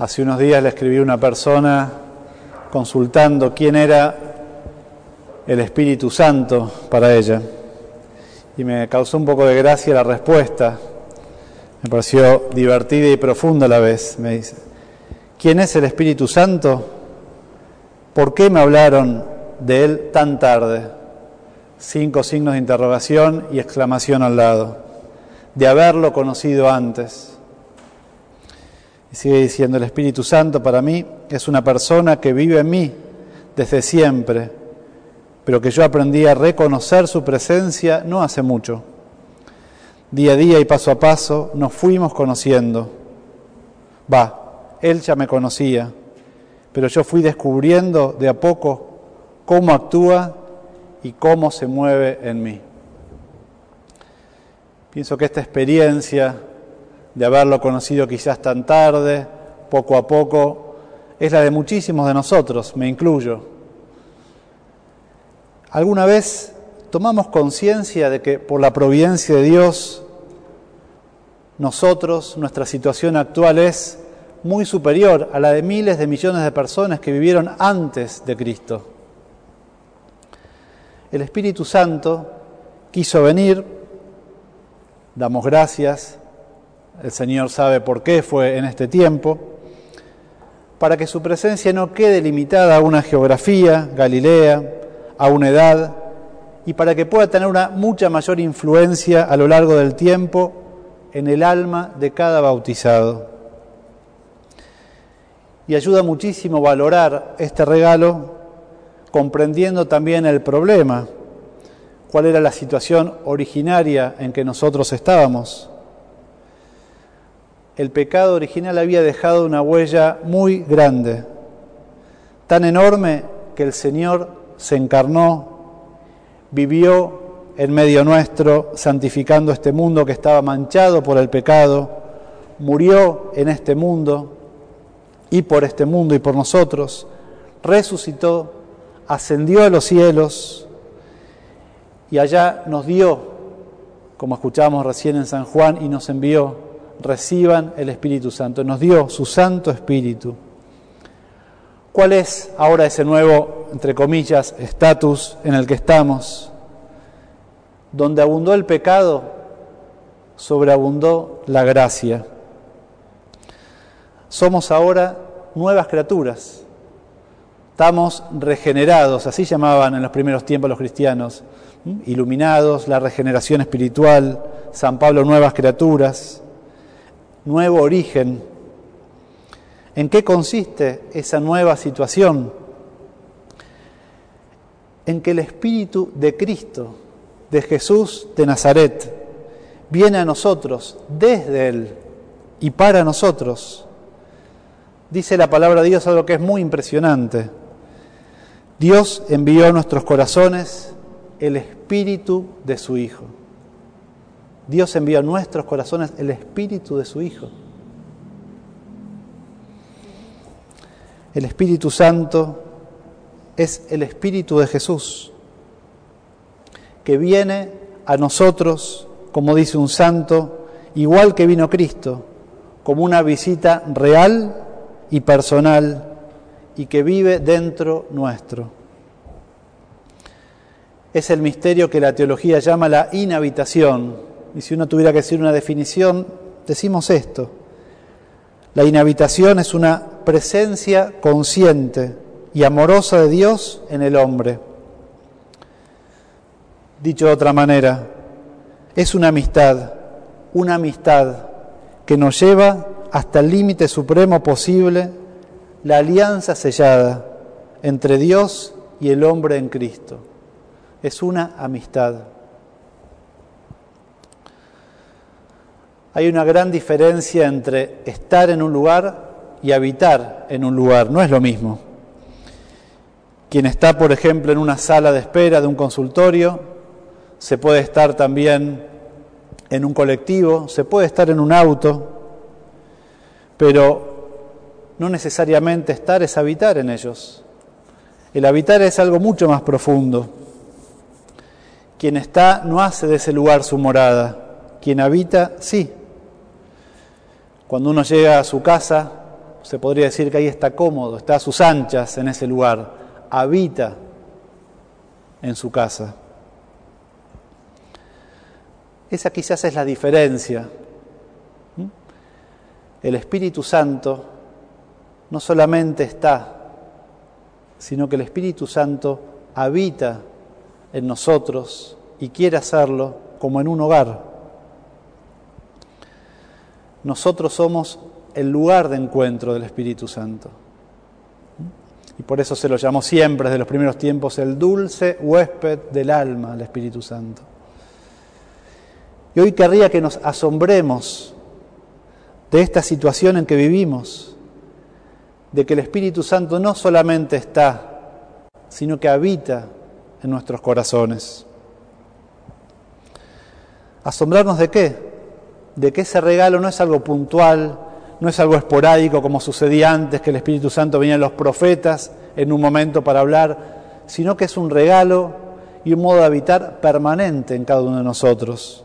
Hace unos días le escribí a una persona consultando quién era el Espíritu Santo para ella. Y me causó un poco de gracia la respuesta. Me pareció divertida y profunda a la vez. Me dice, ¿quién es el Espíritu Santo? ¿Por qué me hablaron de él tan tarde? Cinco signos de interrogación y exclamación al lado. De haberlo conocido antes. Y sigue diciendo, el Espíritu Santo para mí es una persona que vive en mí desde siempre, pero que yo aprendí a reconocer su presencia no hace mucho. Día a día y paso a paso nos fuimos conociendo. Va, él ya me conocía, pero yo fui descubriendo de a poco cómo actúa y cómo se mueve en mí. Pienso que esta experiencia de haberlo conocido quizás tan tarde, poco a poco, es la de muchísimos de nosotros, me incluyo. ¿Alguna vez tomamos conciencia de que por la providencia de Dios, nosotros, nuestra situación actual es muy superior a la de miles de millones de personas que vivieron antes de Cristo? El Espíritu Santo quiso venir, damos gracias, el Señor sabe por qué fue en este tiempo, para que su presencia no quede limitada a una geografía, Galilea, a una edad, y para que pueda tener una mucha mayor influencia a lo largo del tiempo en el alma de cada bautizado. Y ayuda muchísimo valorar este regalo comprendiendo también el problema, cuál era la situación originaria en que nosotros estábamos el pecado original había dejado una huella muy grande, tan enorme que el Señor se encarnó, vivió en medio nuestro, santificando este mundo que estaba manchado por el pecado, murió en este mundo y por este mundo y por nosotros, resucitó, ascendió a los cielos y allá nos dio, como escuchábamos recién en San Juan, y nos envió reciban el Espíritu Santo. Nos dio su Santo Espíritu. ¿Cuál es ahora ese nuevo, entre comillas, estatus en el que estamos? Donde abundó el pecado, sobreabundó la gracia. Somos ahora nuevas criaturas. Estamos regenerados, así llamaban en los primeros tiempos los cristianos, iluminados, la regeneración espiritual, San Pablo, nuevas criaturas nuevo origen. ¿En qué consiste esa nueva situación? En que el Espíritu de Cristo, de Jesús de Nazaret, viene a nosotros desde Él y para nosotros. Dice la palabra de Dios algo que es muy impresionante. Dios envió a nuestros corazones el Espíritu de su Hijo. Dios envió a nuestros corazones el Espíritu de su Hijo. El Espíritu Santo es el Espíritu de Jesús, que viene a nosotros, como dice un santo, igual que vino Cristo, como una visita real y personal y que vive dentro nuestro. Es el misterio que la teología llama la inhabitación, y si uno tuviera que decir una definición, decimos esto. La inhabitación es una presencia consciente y amorosa de Dios en el hombre. Dicho de otra manera, es una amistad, una amistad que nos lleva hasta el límite supremo posible, la alianza sellada entre Dios y el hombre en Cristo. Es una amistad. Hay una gran diferencia entre estar en un lugar y habitar en un lugar, no es lo mismo. Quien está, por ejemplo, en una sala de espera de un consultorio, se puede estar también en un colectivo, se puede estar en un auto, pero no necesariamente estar es habitar en ellos. El habitar es algo mucho más profundo. Quien está no hace de ese lugar su morada, quien habita sí. Cuando uno llega a su casa, se podría decir que ahí está cómodo, está a sus anchas en ese lugar, habita en su casa. Esa quizás es la diferencia. El Espíritu Santo no solamente está, sino que el Espíritu Santo habita en nosotros y quiere hacerlo como en un hogar. Nosotros somos el lugar de encuentro del Espíritu Santo. Y por eso se lo llamó siempre desde los primeros tiempos el dulce huésped del alma, el Espíritu Santo. Y hoy querría que nos asombremos de esta situación en que vivimos, de que el Espíritu Santo no solamente está, sino que habita en nuestros corazones. ¿Asombrarnos de qué? De que ese regalo no es algo puntual, no es algo esporádico como sucedía antes, que el Espíritu Santo venía a los profetas en un momento para hablar, sino que es un regalo y un modo de habitar permanente en cada uno de nosotros.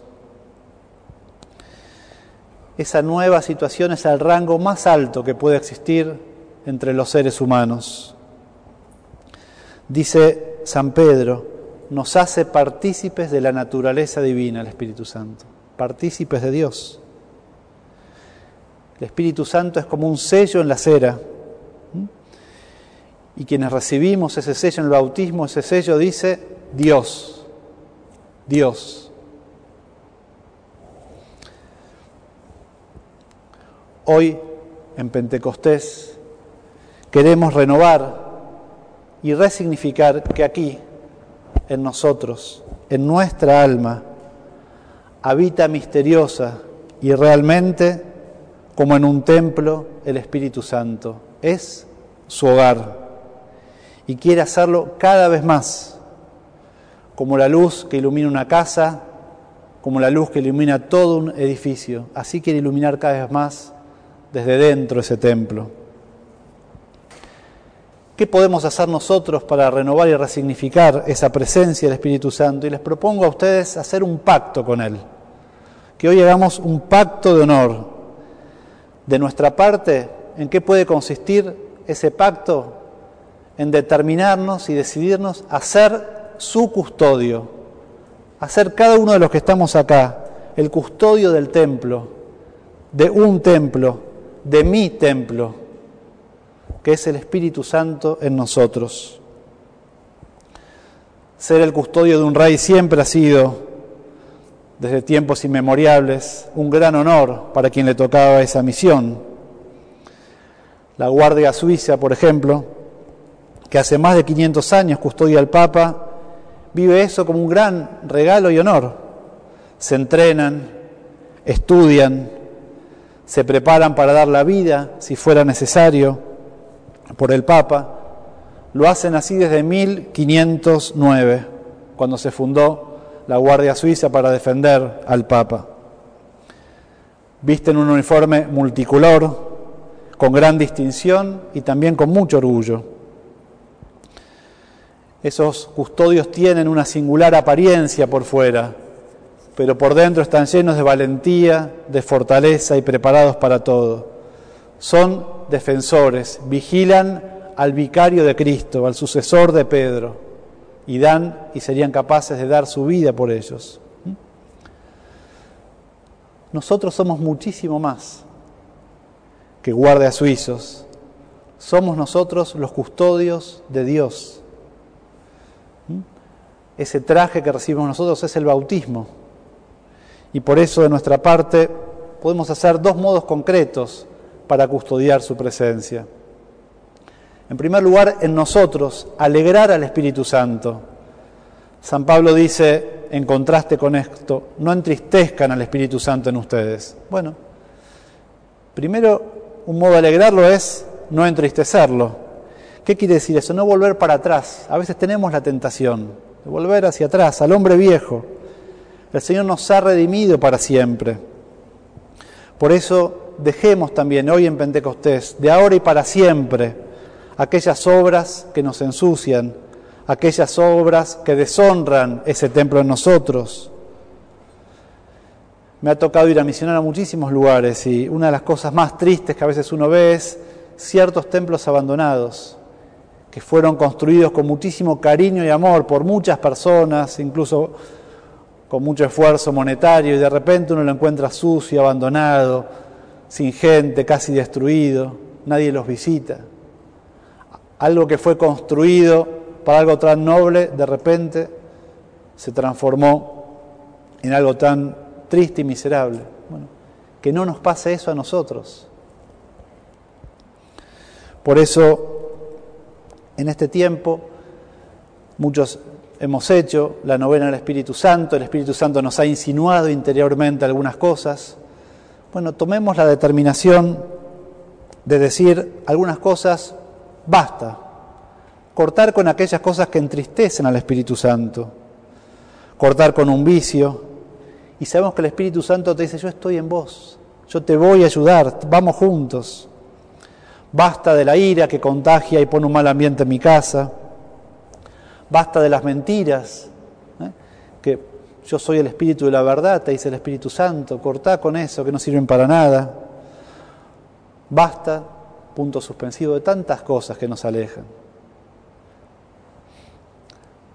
Esa nueva situación es el rango más alto que puede existir entre los seres humanos. Dice San Pedro, nos hace partícipes de la naturaleza divina el Espíritu Santo, partícipes de Dios. El Espíritu Santo es como un sello en la cera. Y quienes recibimos ese sello en el bautismo, ese sello dice Dios, Dios. Hoy, en Pentecostés, queremos renovar y resignificar que aquí, en nosotros, en nuestra alma, habita misteriosa y realmente, como en un templo, el Espíritu Santo. Es su hogar y quiere hacerlo cada vez más, como la luz que ilumina una casa, como la luz que ilumina todo un edificio. Así quiere iluminar cada vez más desde dentro ese templo. ¿Qué podemos hacer nosotros para renovar y resignificar esa presencia del Espíritu Santo? Y les propongo a ustedes hacer un pacto con Él. Que hoy hagamos un pacto de honor. De nuestra parte, ¿en qué puede consistir ese pacto? En determinarnos y decidirnos a ser su custodio, a ser cada uno de los que estamos acá el custodio del templo, de un templo, de mi templo, que es el Espíritu Santo en nosotros. Ser el custodio de un rey siempre ha sido, desde tiempos inmemoriales, un gran honor para quien le tocaba esa misión. La Guardia Suiza, por ejemplo, que hace más de 500 años custodia al Papa, vive eso como un gran regalo y honor. Se entrenan, estudian, se preparan para dar la vida, si fuera necesario, por el Papa. Lo hacen así desde 1509, cuando se fundó la Guardia Suiza para defender al Papa. Visten un uniforme multicolor, con gran distinción y también con mucho orgullo. Esos custodios tienen una singular apariencia por fuera, pero por dentro están llenos de valentía, de fortaleza y preparados para todo. Son defensores, vigilan al vicario de Cristo, al sucesor de Pedro, y dan y serían capaces de dar su vida por ellos. Nosotros somos muchísimo más que guardias suizos. Somos nosotros los custodios de Dios. Ese traje que recibimos nosotros es el bautismo. Y por eso de nuestra parte podemos hacer dos modos concretos para custodiar su presencia. En primer lugar, en nosotros, alegrar al Espíritu Santo. San Pablo dice, en contraste con esto, no entristezcan al Espíritu Santo en ustedes. Bueno, primero, un modo de alegrarlo es no entristecerlo. ¿Qué quiere decir eso? No volver para atrás. A veces tenemos la tentación de volver hacia atrás, al hombre viejo. El Señor nos ha redimido para siempre. Por eso dejemos también hoy en Pentecostés, de ahora y para siempre, aquellas obras que nos ensucian, aquellas obras que deshonran ese templo en nosotros. Me ha tocado ir a misionar a muchísimos lugares y una de las cosas más tristes que a veces uno ve es ciertos templos abandonados que fueron construidos con muchísimo cariño y amor por muchas personas, incluso con mucho esfuerzo monetario, y de repente uno lo encuentra sucio, abandonado, sin gente, casi destruido, nadie los visita. Algo que fue construido para algo tan noble, de repente se transformó en algo tan triste y miserable. Bueno, que no nos pase eso a nosotros. Por eso, en este tiempo, muchos hemos hecho la novena del Espíritu Santo, el Espíritu Santo nos ha insinuado interiormente algunas cosas. Bueno, tomemos la determinación de decir algunas cosas, basta, cortar con aquellas cosas que entristecen al Espíritu Santo, cortar con un vicio, y sabemos que el Espíritu Santo te dice, yo estoy en vos, yo te voy a ayudar, vamos juntos. Basta de la ira que contagia y pone un mal ambiente en mi casa. Basta de las mentiras, ¿eh? que yo soy el Espíritu de la verdad, te dice el Espíritu Santo, cortá con eso, que no sirven para nada. Basta, punto suspensivo, de tantas cosas que nos alejan.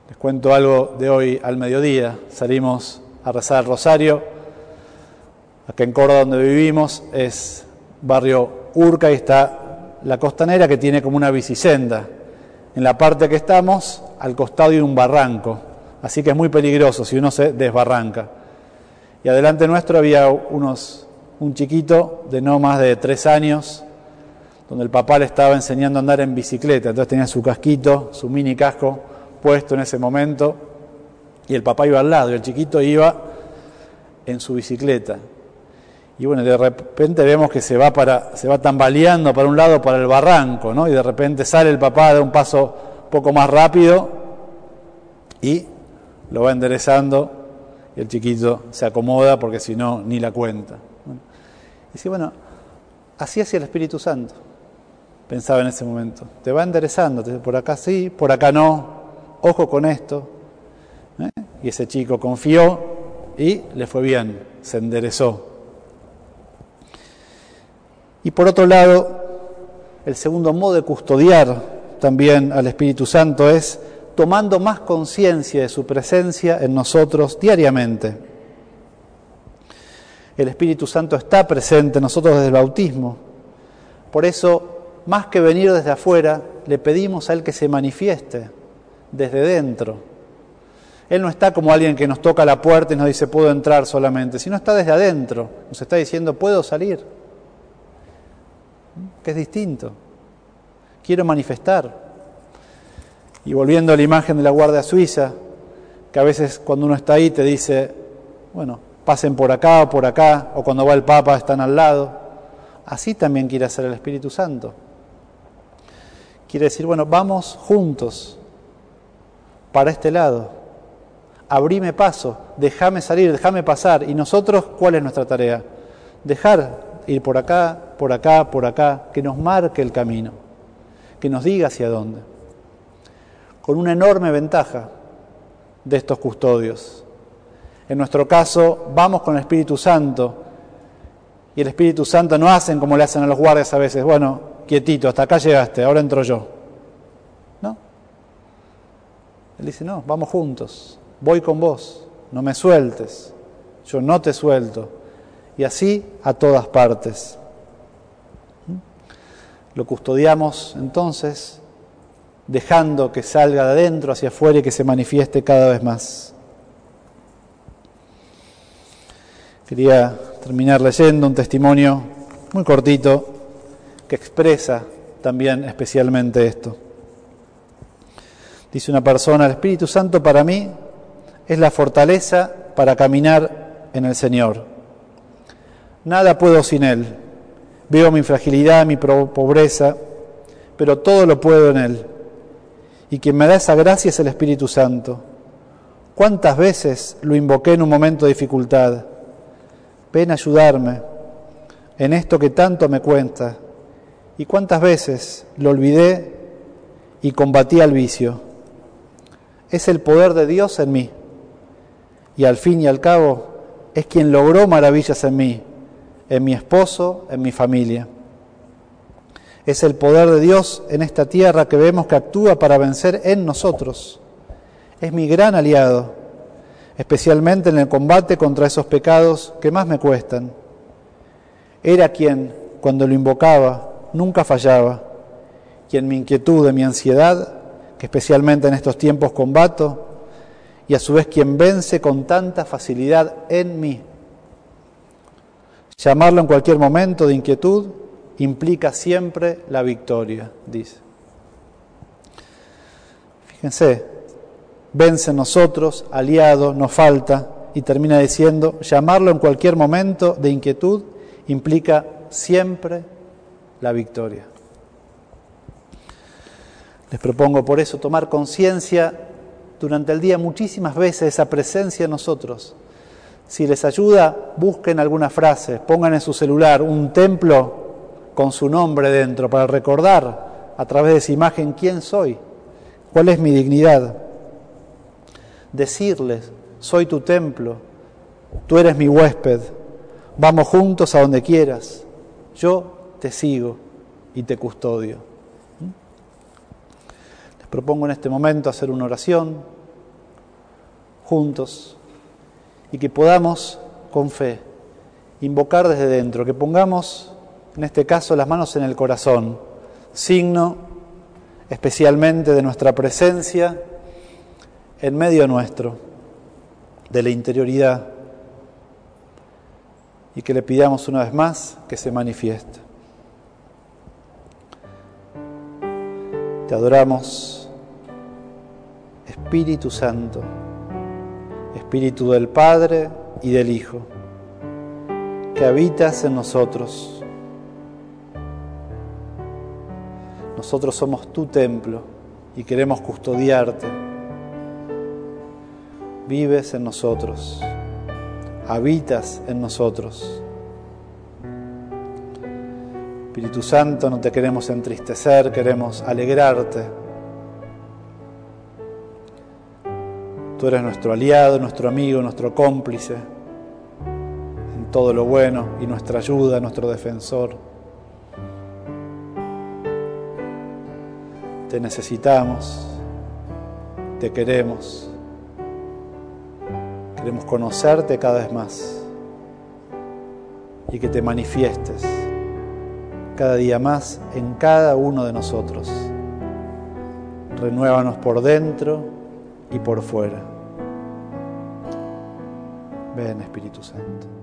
Les cuento algo de hoy al mediodía. Salimos a rezar el rosario. Acá en Córdoba, donde vivimos, es barrio Urca y está la costanera que tiene como una bicisenda. En la parte que estamos, al costado hay un barranco, así que es muy peligroso si uno se desbarranca. Y adelante nuestro había unos, un chiquito de no más de tres años, donde el papá le estaba enseñando a andar en bicicleta, entonces tenía su casquito, su mini casco puesto en ese momento, y el papá iba al lado y el chiquito iba en su bicicleta. Y bueno, de repente vemos que se va, para, se va tambaleando para un lado, para el barranco, ¿no? Y de repente sale el papá, de un paso poco más rápido y lo va enderezando y el chiquito se acomoda porque si no, ni la cuenta. Y dice, bueno, así hacía el Espíritu Santo, pensaba en ese momento. Te va enderezando, te dice, por acá sí, por acá no, ojo con esto, ¿eh? Y ese chico confió y le fue bien, se enderezó. Y por otro lado, el segundo modo de custodiar también al Espíritu Santo es tomando más conciencia de su presencia en nosotros diariamente. El Espíritu Santo está presente en nosotros desde el bautismo. Por eso, más que venir desde afuera, le pedimos a Él que se manifieste desde dentro. Él no está como alguien que nos toca la puerta y nos dice puedo entrar solamente, sino está desde adentro, nos está diciendo puedo salir, que es distinto, quiero manifestar. Y volviendo a la imagen de la Guardia Suiza, que a veces cuando uno está ahí te dice, bueno, pasen por acá o por acá, o cuando va el Papa están al lado, así también quiere hacer el Espíritu Santo. Quiere decir, bueno, vamos juntos para este lado abrime paso, déjame salir, déjame pasar. ¿Y nosotros cuál es nuestra tarea? Dejar ir por acá, por acá, por acá, que nos marque el camino, que nos diga hacia dónde. Con una enorme ventaja de estos custodios. En nuestro caso, vamos con el Espíritu Santo y el Espíritu Santo no hacen como le hacen a los guardias a veces, bueno, quietito, hasta acá llegaste, ahora entro yo. ¿No? Él dice, no, vamos juntos voy con vos, no me sueltes, yo no te suelto. Y así a todas partes. Lo custodiamos entonces, dejando que salga de adentro hacia afuera y que se manifieste cada vez más. Quería terminar leyendo un testimonio muy cortito que expresa también especialmente esto. Dice una persona, el Espíritu Santo para mí es la fortaleza para caminar en el Señor. Nada puedo sin Él. Veo mi fragilidad, mi pobreza, pero todo lo puedo en Él. Y quien me da esa gracia es el Espíritu Santo. ¿Cuántas veces lo invoqué en un momento de dificultad? Ven a ayudarme en esto que tanto me cuenta. ¿Y cuántas veces lo olvidé y combatí al vicio? Es el poder de Dios en mí y al fin y al cabo es quien logró maravillas en mí, en mi esposo, en mi familia. Es el poder de Dios en esta tierra que vemos que actúa para vencer en nosotros. Es mi gran aliado, especialmente en el combate contra esos pecados que más me cuestan. Era quien, cuando lo invocaba, nunca fallaba, quien mi inquietud y mi ansiedad, que especialmente en estos tiempos combato, y a su vez quien vence con tanta facilidad en mí. Llamarlo en cualquier momento de inquietud implica siempre la victoria, dice. Fíjense, vence en nosotros, aliado, nos falta, y termina diciendo, llamarlo en cualquier momento de inquietud implica siempre la victoria. Les propongo por eso tomar conciencia durante el día muchísimas veces esa presencia en nosotros. Si les ayuda, busquen alguna frase, pongan en su celular un templo con su nombre dentro para recordar a través de esa imagen quién soy, cuál es mi dignidad. Decirles, soy tu templo, tú eres mi huésped, vamos juntos a donde quieras, yo te sigo y te custodio. Les propongo en este momento hacer una oración juntos y que podamos con fe invocar desde dentro, que pongamos en este caso las manos en el corazón, signo especialmente de nuestra presencia en medio nuestro, de la interioridad, y que le pidamos una vez más que se manifieste. Te adoramos, Espíritu Santo, Espíritu del Padre y del Hijo, que habitas en nosotros. Nosotros somos tu templo y queremos custodiarte. Vives en nosotros, habitas en nosotros. Espíritu Santo, no te queremos entristecer, queremos alegrarte. Tú eres nuestro aliado, nuestro amigo, nuestro cómplice en todo lo bueno y nuestra ayuda, nuestro defensor. Te necesitamos, te queremos, queremos conocerte cada vez más y que te manifiestes cada día más en cada uno de nosotros. Renuévanos por dentro y por fuera. Ven Espíritu Santo.